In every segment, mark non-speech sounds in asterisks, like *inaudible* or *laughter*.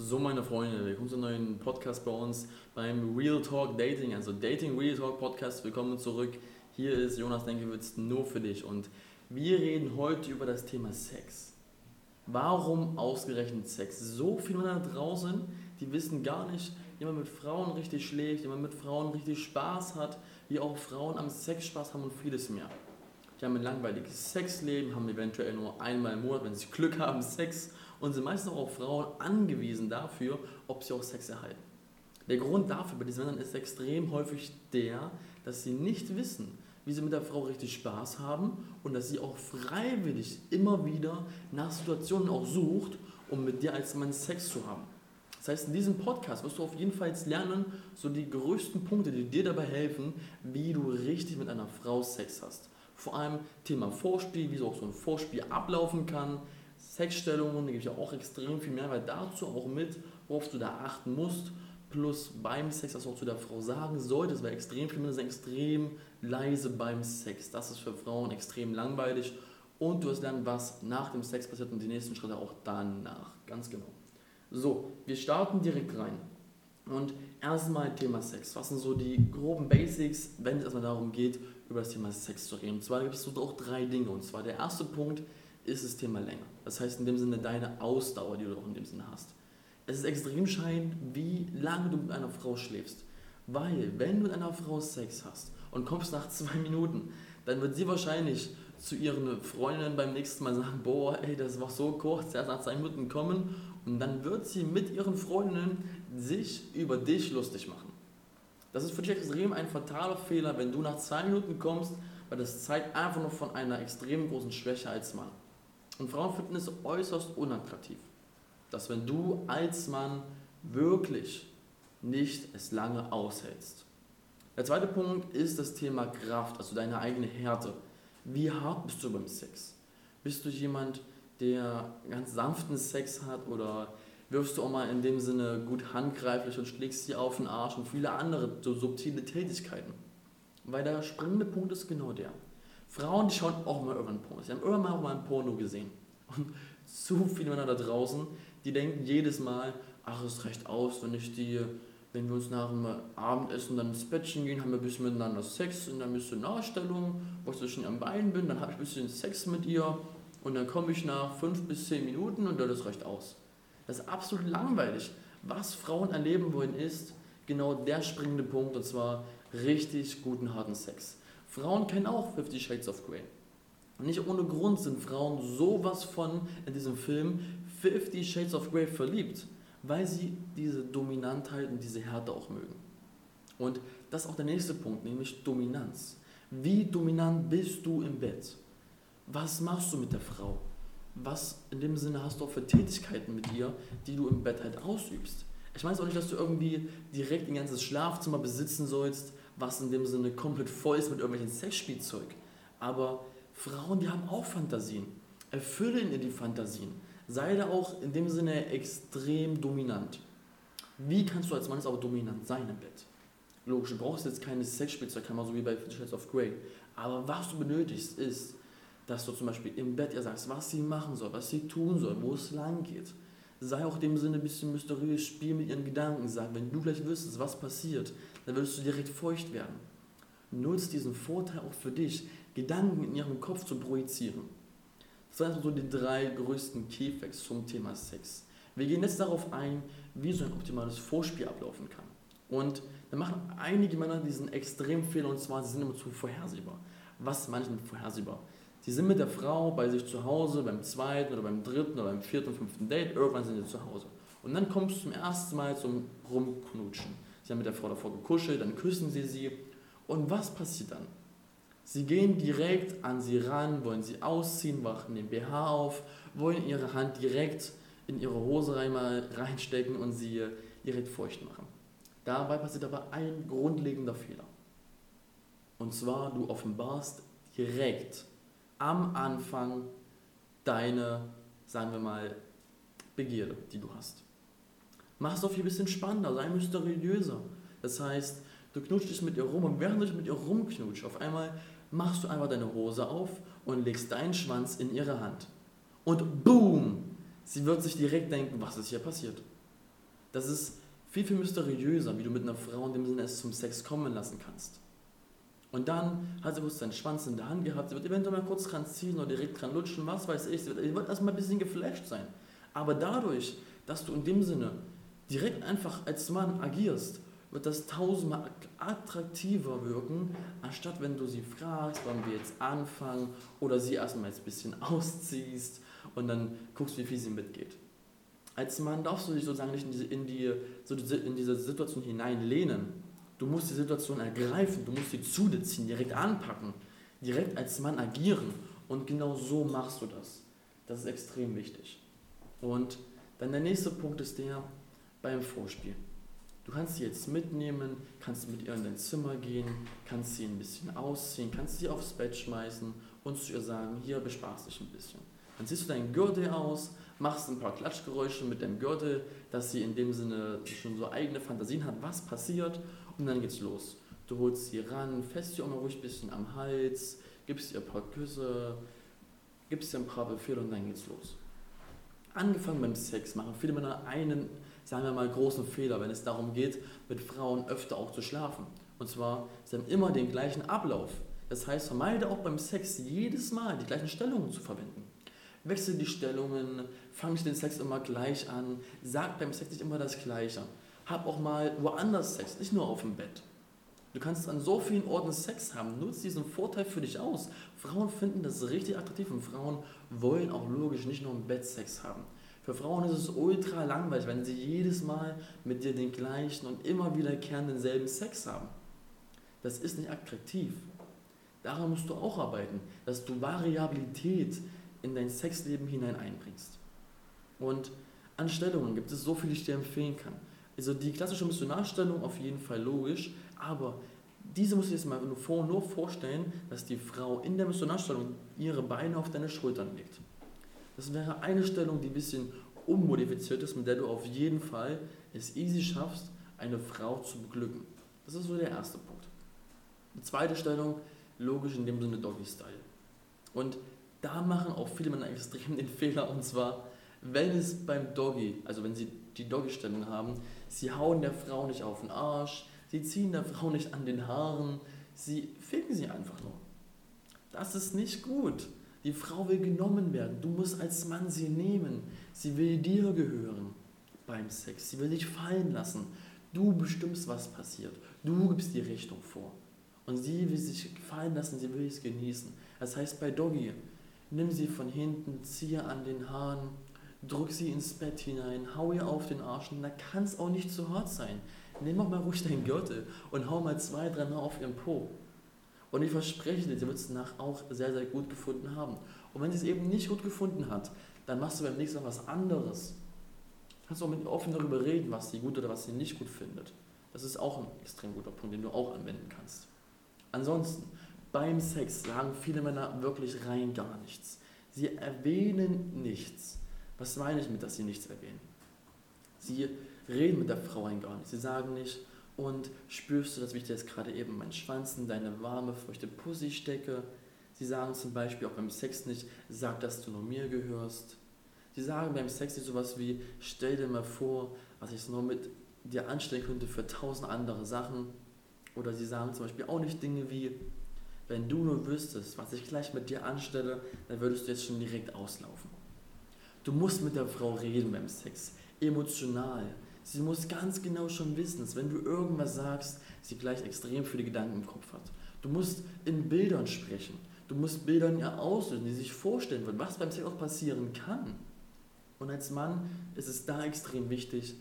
So, meine Freunde, willkommen zum neuen Podcast bei uns beim Real Talk Dating, also Dating Real Talk Podcast. Willkommen zurück. Hier ist Jonas Denkewitz nur für dich und wir reden heute über das Thema Sex. Warum ausgerechnet Sex? So viele Männer draußen, die wissen gar nicht, wie man mit Frauen richtig schläft, wie man mit Frauen richtig Spaß hat, wie auch Frauen am Sex Spaß haben und vieles mehr. Die haben ein langweiliges Sexleben, haben eventuell nur einmal im Monat, wenn sie Glück haben, Sex und sind meistens auch auf Frauen angewiesen dafür, ob sie auch Sex erhalten. Der Grund dafür bei diesen Männern ist extrem häufig der, dass sie nicht wissen, wie sie mit der Frau richtig Spaß haben und dass sie auch freiwillig immer wieder nach Situationen auch sucht, um mit dir als Mann Sex zu haben. Das heißt, in diesem Podcast wirst du auf jeden Fall lernen, so die größten Punkte, die dir dabei helfen, wie du richtig mit einer Frau Sex hast. Vor allem Thema Vorspiel, wie so auch so ein Vorspiel ablaufen kann, Sexstellungen, da gebe ich auch extrem viel Mehrwert dazu, auch mit, worauf du da achten musst. Plus beim Sex, was du auch zu der Frau sagen solltest, weil extrem viele Männer sind extrem leise beim Sex. Das ist für Frauen extrem langweilig. Und du wirst lernen, was nach dem Sex passiert und die nächsten Schritte auch danach. Ganz genau. So, wir starten direkt rein. Und erstmal Thema Sex. Was sind so die groben Basics, wenn es erstmal darum geht, über das Thema Sex zu reden? Und zwar gibt es so auch drei Dinge. Und zwar der erste Punkt ist das Thema Länge. Das heißt in dem Sinne deine Ausdauer, die du auch in dem Sinne hast. Es ist extrem entscheidend, wie lange du mit einer Frau schläfst. Weil, wenn du mit einer Frau Sex hast und kommst nach zwei Minuten, dann wird sie wahrscheinlich zu ihren Freundinnen beim nächsten Mal sagen, boah, ey, das war so kurz, erst nach zwei Minuten kommen. Und dann wird sie mit ihren Freundinnen sich über dich lustig machen. Das ist für dich extrem ein fataler Fehler, wenn du nach zwei Minuten kommst, weil das zeigt einfach nur von einer extrem großen Schwäche als Mann. Und Frauen finden es äußerst unattraktiv, dass wenn du als Mann wirklich nicht es lange aushältst. Der zweite Punkt ist das Thema Kraft, also deine eigene Härte. Wie hart bist du beim Sex? Bist du jemand, der ganz sanften Sex hat oder wirfst du auch mal in dem Sinne gut handgreiflich und schlägst sie auf den Arsch und viele andere so subtile Tätigkeiten? Weil der springende Punkt ist genau der. Frauen, die schauen auch mal irgendwann Pornos. Die haben irgendwann auch mal ein Porno gesehen. Und *laughs* zu viele Männer da draußen, die denken jedes Mal, ach, es reicht aus, wenn ich die, wenn wir uns nach dem Abendessen dann ins Bettchen gehen, haben wir ein bisschen miteinander Sex und dann ein bisschen Nachstellung, wo ich zwischen am Bein bin, dann habe ich ein bisschen Sex mit ihr und dann komme ich nach fünf bis zehn Minuten und dann das reicht aus. Das ist absolut langweilig. Was Frauen erleben wollen, ist genau der springende Punkt und zwar richtig guten, harten Sex. Frauen kennen auch Fifty Shades of Grey. Nicht ohne Grund sind Frauen sowas von in diesem Film Fifty Shades of Grey verliebt, weil sie diese Dominantheit und diese Härte auch mögen. Und das ist auch der nächste Punkt, nämlich Dominanz. Wie dominant bist du im Bett? Was machst du mit der Frau? Was in dem Sinne hast du auch für Tätigkeiten mit ihr, die du im Bett halt ausübst? Ich meine auch nicht, dass du irgendwie direkt ein ganzes Schlafzimmer besitzen sollst, was in dem Sinne komplett voll ist mit irgendwelchen Sexspielzeug. Aber Frauen, die haben auch Fantasien. Erfülle ihnen die Fantasien. Sei da auch in dem Sinne extrem dominant. Wie kannst du als Mann aber dominant sein im Bett? Logisch, du brauchst jetzt keine Sexspielzeugkammer, so wie bei Fifty Shades of Grey. Aber was du benötigst, ist, dass du zum Beispiel im Bett ihr sagst, was sie machen soll, was sie tun soll, wo es lang geht. Sei auch in dem Sinne ein bisschen mysteriös, spiel mit ihren Gedanken. Sag, wenn du gleich wüsstest, was passiert, dann würdest du direkt feucht werden. Nutz diesen Vorteil auch für dich, Gedanken in ihrem Kopf zu projizieren. Das sind so die drei größten Keyfacts zum Thema Sex. Wir gehen jetzt darauf ein, wie so ein optimales Vorspiel ablaufen kann. Und da machen einige Männer diesen extremen Fehler und zwar, sie sind immer zu vorhersehbar. Was meine ich mit vorhersehbar? Sie sind mit der Frau bei sich zu Hause, beim zweiten oder beim dritten oder beim vierten, fünften Date, irgendwann sind sie zu Hause. Und dann kommst du zum ersten Mal zum Rumknutschen. Sie haben mit der Frau davor gekuschelt, dann küssen sie sie. Und was passiert dann? Sie gehen direkt an sie ran, wollen sie ausziehen, wachen den BH auf, wollen ihre Hand direkt in ihre Hose reinstecken und sie direkt feucht machen. Dabei passiert aber ein grundlegender Fehler. Und zwar, du offenbarst direkt am Anfang deine, sagen wir mal, Begierde, die du hast. Mach es doch viel bisschen spannender, sei mysteriöser. Das heißt, du knutschst dich mit ihr rum und während du dich mit ihr rumknutscht, auf einmal machst du einfach deine Hose auf und legst deinen Schwanz in ihre Hand. Und boom! Sie wird sich direkt denken, was ist hier passiert? Das ist viel, viel mysteriöser, wie du mit einer Frau in dem Sinne es zum Sex kommen lassen kannst. Und dann hat sie kurz seinen Schwanz in der Hand gehabt, sie wird eventuell mal kurz dran ziehen oder direkt dran lutschen, was weiß ich, sie wird, sie wird erstmal ein bisschen geflasht sein. Aber dadurch, dass du in dem Sinne direkt einfach als Mann agierst, wird das tausendmal attraktiver wirken, anstatt wenn du sie fragst, wann wir jetzt anfangen oder sie erstmal ein bisschen *laughs* ausziehst und dann guckst, wie viel sie mitgeht. Als Mann darfst du dich sozusagen nicht in diese, in die, in diese Situation hineinlehnen. Du musst die Situation ergreifen, du musst sie zu dir ziehen, direkt anpacken, direkt als Mann agieren. Und genau so machst du das. Das ist extrem wichtig. Und dann der nächste Punkt ist der beim Vorspiel. Du kannst sie jetzt mitnehmen, kannst mit ihr in dein Zimmer gehen, kannst sie ein bisschen ausziehen, kannst sie aufs Bett schmeißen und zu ihr sagen, hier bespaß dich ein bisschen. Dann ziehst du deinen Gürtel aus, machst ein paar Klatschgeräusche mit deinem Gürtel, dass sie in dem Sinne schon so eigene Fantasien hat, was passiert und dann geht's los. Du holst sie ran, fässt sie auch mal ruhig ein bisschen am Hals, gibst ihr ein paar Küsse, gibst ihr ein paar Befehle und dann geht's los. Angefangen beim Sex machen viele Männer einen, sagen wir mal, großen Fehler, wenn es darum geht, mit Frauen öfter auch zu schlafen. Und zwar, sie haben immer den gleichen Ablauf. Das heißt, vermeide auch beim Sex jedes Mal die gleichen Stellungen zu verwenden. Wechsel die Stellungen, fang den Sex immer gleich an, sag beim Sex nicht immer das Gleiche. Hab auch mal woanders Sex, nicht nur auf dem Bett. Du kannst an so vielen Orten Sex haben. Nutz diesen Vorteil für dich aus. Frauen finden das richtig attraktiv und Frauen wollen auch logisch nicht nur im Bett Sex haben. Für Frauen ist es ultra langweilig, wenn sie jedes Mal mit dir den gleichen und immer wiederkehrenden selben Sex haben. Das ist nicht attraktiv. Daran musst du auch arbeiten, dass du Variabilität in dein Sexleben hinein einbringst. Und an Stellungen gibt es so viele, die ich dir empfehlen kann. Also die klassische Missionarstellung auf jeden Fall logisch, aber diese muss ich jetzt mal nur, vorstellen, dass die Frau in der Missionarstellung ihre Beine auf deine Schultern legt. Das wäre eine Stellung, die ein bisschen unmodifiziert ist, mit der du auf jeden Fall es easy schaffst, eine Frau zu beglücken. Das ist so der erste Punkt. Die zweite Stellung, logisch in dem Sinne Doggy-Style. Und da machen auch viele Männer extrem den Fehler, und zwar, wenn es beim Doggy, also wenn sie die Doggy-Stellung haben, sie hauen der Frau nicht auf den Arsch, sie ziehen der Frau nicht an den Haaren, sie ficken sie einfach nur. Das ist nicht gut. Die Frau will genommen werden. Du musst als Mann sie nehmen. Sie will dir gehören beim Sex. Sie will dich fallen lassen. Du bestimmst, was passiert. Du gibst die Richtung vor. Und sie will sich fallen lassen, sie will es genießen. Das heißt, bei Doggy, nimm sie von hinten, ziehe an den Haaren, drück sie ins Bett hinein, hau ihr auf den Arsch, und da kann es auch nicht zu hart sein. Nimm auch mal ruhig deinen Gürtel und hau mal zwei, drei Mal auf ihren Po. Und ich verspreche dir, sie wird es danach auch sehr, sehr gut gefunden haben. Und wenn sie es eben nicht gut gefunden hat, dann machst du beim nächsten Mal was anderes. Kannst du auch mit ihr offen darüber reden, was sie gut oder was sie nicht gut findet. Das ist auch ein extrem guter Punkt, den du auch anwenden kannst. Ansonsten, beim Sex sagen viele Männer wirklich rein gar nichts. Sie erwähnen nichts. Was meine ich mit, dass sie nichts erwähnen? Sie reden mit der Frau rein gar nicht. Sie sagen nicht, und spürst du das, wie ich dir jetzt gerade eben meinen Schwanz in deine warme, feuchte Pussy stecke. Sie sagen zum Beispiel auch beim Sex nicht, sag, dass du nur mir gehörst. Sie sagen beim Sex nicht sowas wie, stell dir mal vor, was ich nur mit dir anstellen könnte für tausend andere Sachen. Oder sie sagen zum Beispiel auch nicht Dinge wie, wenn du nur wüsstest, was ich gleich mit dir anstelle, dann würdest du jetzt schon direkt auslaufen. Du musst mit der Frau reden beim Sex, emotional. Sie muss ganz genau schon wissen, dass wenn du irgendwas sagst, sie gleich extrem viele Gedanken im Kopf hat. Du musst in Bildern sprechen. Du musst Bilder in ihr auslösen, die sich vorstellen wird, was beim Sex auch passieren kann. Und als Mann ist es da extrem wichtig,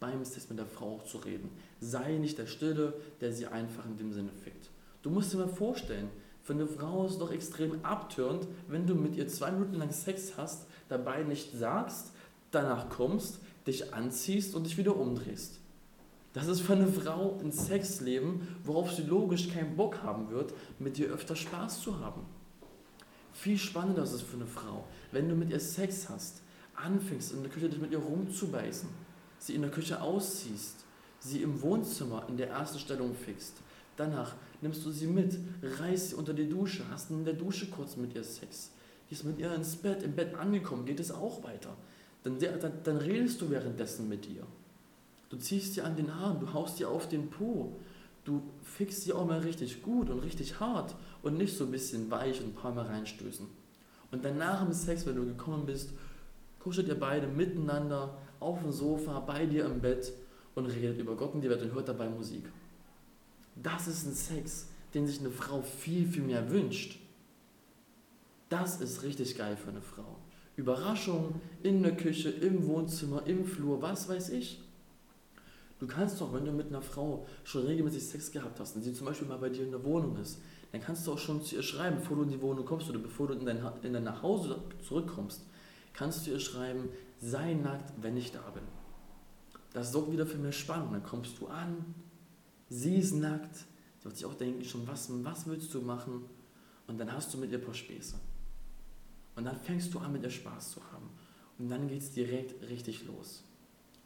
beim Sex mit der Frau auch zu reden. Sei nicht der Stille, der sie einfach in dem Sinne fickt. Du musst dir mal vorstellen, für eine Frau ist es doch extrem abtörend, wenn du mit ihr zwei Minuten lang Sex hast, dabei nicht sagst, danach kommst, dich anziehst und dich wieder umdrehst. Das ist für eine Frau ein Sexleben, worauf sie logisch keinen Bock haben wird, mit dir öfter Spaß zu haben. Viel spannender ist es für eine Frau, wenn du mit ihr Sex hast, anfängst in der Küche dich mit ihr rumzubeißen, sie in der Küche ausziehst, sie im Wohnzimmer in der ersten Stellung fixt, Danach nimmst du sie mit, reißt sie unter die Dusche, hast in der Dusche kurz mit ihr Sex. Gehst mit ihr ins Bett, im Bett angekommen, geht es auch weiter. Dann, dann, dann redest du währenddessen mit ihr. Du ziehst dir an den Haaren, du haust dir auf den Po. Du fixst dir auch mal richtig gut und richtig hart und nicht so ein bisschen weich und ein paar Mal reinstößen. Und danach im Sex, wenn du gekommen bist, kuschelt ihr beide miteinander auf dem Sofa, bei dir im Bett und redet über Gott und die Welt und hört dabei Musik. Das ist ein Sex, den sich eine Frau viel, viel mehr wünscht. Das ist richtig geil für eine Frau. Überraschung in der Küche, im Wohnzimmer, im Flur, was weiß ich. Du kannst doch, wenn du mit einer Frau schon regelmäßig Sex gehabt hast und sie zum Beispiel mal bei dir in der Wohnung ist, dann kannst du auch schon zu ihr schreiben, bevor du in die Wohnung kommst oder bevor du in dein, in dein Nachhause zurückkommst, kannst du ihr schreiben, sei nackt, wenn ich da bin. Das sorgt wieder für mehr Spannung. Dann kommst du an, sie ist nackt, sie wird sich auch denken, schon, was, was willst du machen? Und dann hast du mit ihr ein paar Späße. Und dann fängst du an, mit ihr Spaß zu haben. Und dann geht es direkt richtig los.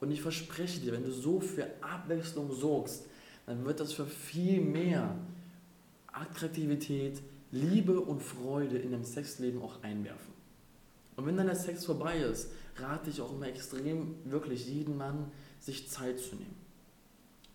Und ich verspreche dir, wenn du so für Abwechslung sorgst, dann wird das für viel mehr Attraktivität, Liebe und Freude in deinem Sexleben auch einwerfen. Und wenn dann der Sex vorbei ist, rate ich auch immer extrem, wirklich jeden Mann, sich Zeit zu nehmen.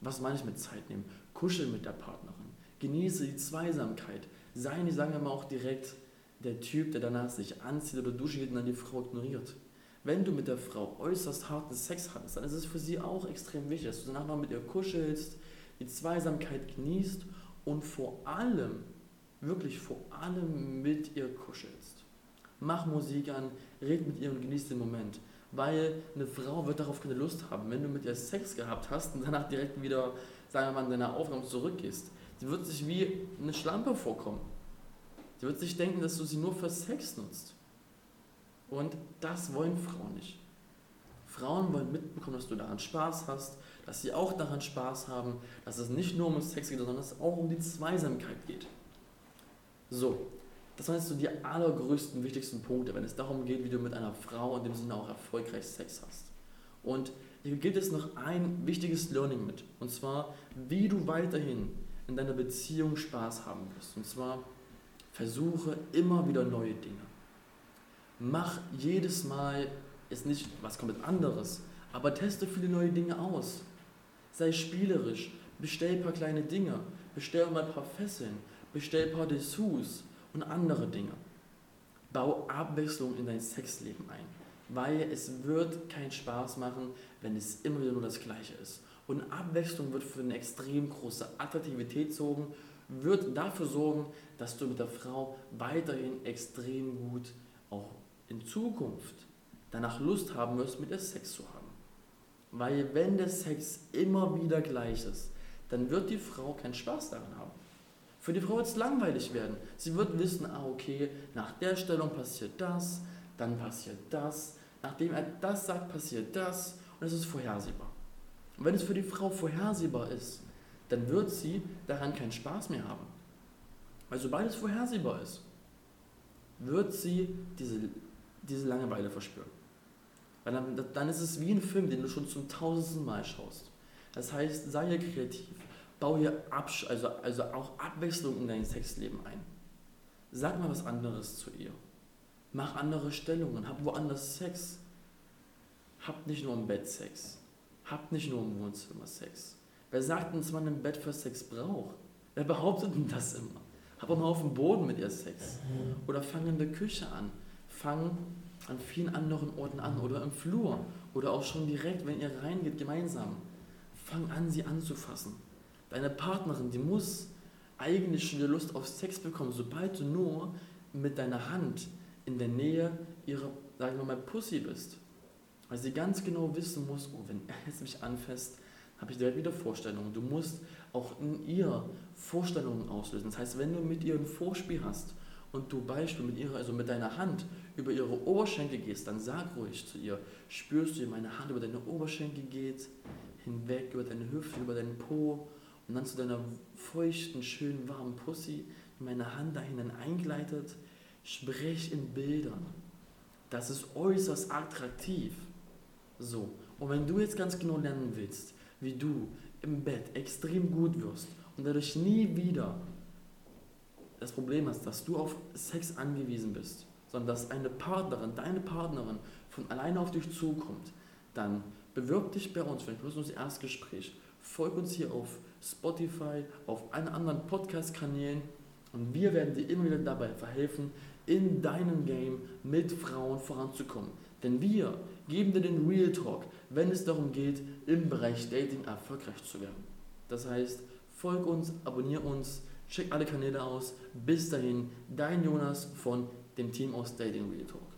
Was meine ich mit Zeit nehmen? Kuscheln mit der Partnerin. Genieße die Zweisamkeit. Sei nicht, sagen wir mal, auch direkt der Typ, der danach sich anzieht oder duschen geht und dann die Frau ignoriert. Wenn du mit der Frau äußerst harten Sex hattest, dann ist es für sie auch extrem wichtig, dass du danach noch mit ihr kuschelst, die Zweisamkeit genießt und vor allem, wirklich vor allem mit ihr kuschelst. Mach Musik an, red mit ihr und genieß den Moment. Weil eine Frau wird darauf keine Lust haben, wenn du mit ihr Sex gehabt hast und danach direkt wieder, sagen wir mal, in deiner Aufgabe zurückgehst. Sie wird sich wie eine Schlampe vorkommen. Sie wird sich denken, dass du sie nur für Sex nutzt. Und das wollen Frauen nicht. Frauen wollen mitbekommen, dass du daran Spaß hast, dass sie auch daran Spaß haben, dass es nicht nur um Sex geht, sondern dass es auch um die Zweisamkeit geht. So, das waren jetzt so die allergrößten, wichtigsten Punkte, wenn es darum geht, wie du mit einer Frau in dem Sinne auch erfolgreich Sex hast. Und hier gibt es noch ein wichtiges Learning mit, und zwar, wie du weiterhin in deiner Beziehung Spaß haben wirst. Und zwar, versuche immer wieder neue Dinge. Mach jedes Mal, ist nicht was komplett anderes, aber teste viele neue Dinge aus. Sei spielerisch, bestell ein paar kleine Dinge, bestell mal ein paar Fesseln, bestell ein paar Dessous und andere Dinge. Bau Abwechslung in dein Sexleben ein, weil es wird keinen Spaß machen, wenn es immer wieder nur das Gleiche ist. Und Abwechslung wird für eine extrem große Attraktivität sorgen, wird dafür sorgen, dass du mit der Frau weiterhin extrem gut auch in Zukunft danach Lust haben wirst, mit ihr Sex zu haben. Weil wenn der Sex immer wieder gleich ist, dann wird die Frau keinen Spaß daran haben. Für die Frau wird es langweilig werden. Sie wird wissen, ah okay, nach der Stellung passiert das, dann passiert das, nachdem er das sagt, passiert das und es ist vorhersehbar. Und wenn es für die Frau vorhersehbar ist, dann wird sie daran keinen Spaß mehr haben. Weil sobald es vorhersehbar ist, wird sie diese, diese Langeweile verspüren. Weil dann, dann ist es wie ein Film, den du schon zum tausendsten Mal schaust. Das heißt, sei kreativ. Bau hier Absch also, also auch Abwechslung in dein Sexleben ein. Sag mal was anderes zu ihr. Mach andere Stellungen. Hab woanders Sex. Habt nicht nur im Bett Sex. Habt nicht nur im Wohnzimmer Sex. Wer sagt denn, dass man ein Bett für Sex braucht? Wer behauptet denn das immer? Hab auch mal auf dem Boden mit ihr Sex. Oder fang in der Küche an. Fang an vielen anderen Orten an. Oder im Flur. Oder auch schon direkt, wenn ihr reingeht, gemeinsam. Fang an, sie anzufassen. Deine Partnerin, die muss eigentlich schon wieder Lust auf Sex bekommen, sobald du nur mit deiner Hand in der Nähe ihrer, sagen wir mal, Pussy bist. Weil sie ganz genau wissen muss, oh, wenn er jetzt mich anfasst, habe ich direkt wieder Vorstellungen. Du musst auch in ihr Vorstellungen auslösen. Das heißt, wenn du mit ihr ein Vorspiel hast und du Beispiel mit ihrer, also mit deiner Hand über ihre Oberschenkel gehst, dann sag ruhig zu ihr, spürst du, wie meine Hand über deine Oberschenkel geht, hinweg über deine Hüfte, über deinen Po und dann zu deiner feuchten, schönen, warmen Pussy, meine Hand dahin eingleitet, sprech in Bildern. Das ist äußerst attraktiv. So, und wenn du jetzt ganz genau lernen willst, wie du im Bett extrem gut wirst und dadurch nie wieder das Problem hast, dass du auf Sex angewiesen bist, sondern dass eine Partnerin, deine Partnerin von alleine auf dich zukommt, dann Bewirb dich bei uns für ein kostenloses Erstgespräch. Folg uns hier auf Spotify, auf allen anderen Podcast-Kanälen und wir werden dir immer wieder dabei verhelfen, in deinem Game mit Frauen voranzukommen. Denn wir geben dir den Real Talk, wenn es darum geht, im Bereich Dating erfolgreich zu werden. Das heißt, folg uns, abonniere uns, check alle Kanäle aus. Bis dahin, dein Jonas von dem Team aus Dating Real Talk.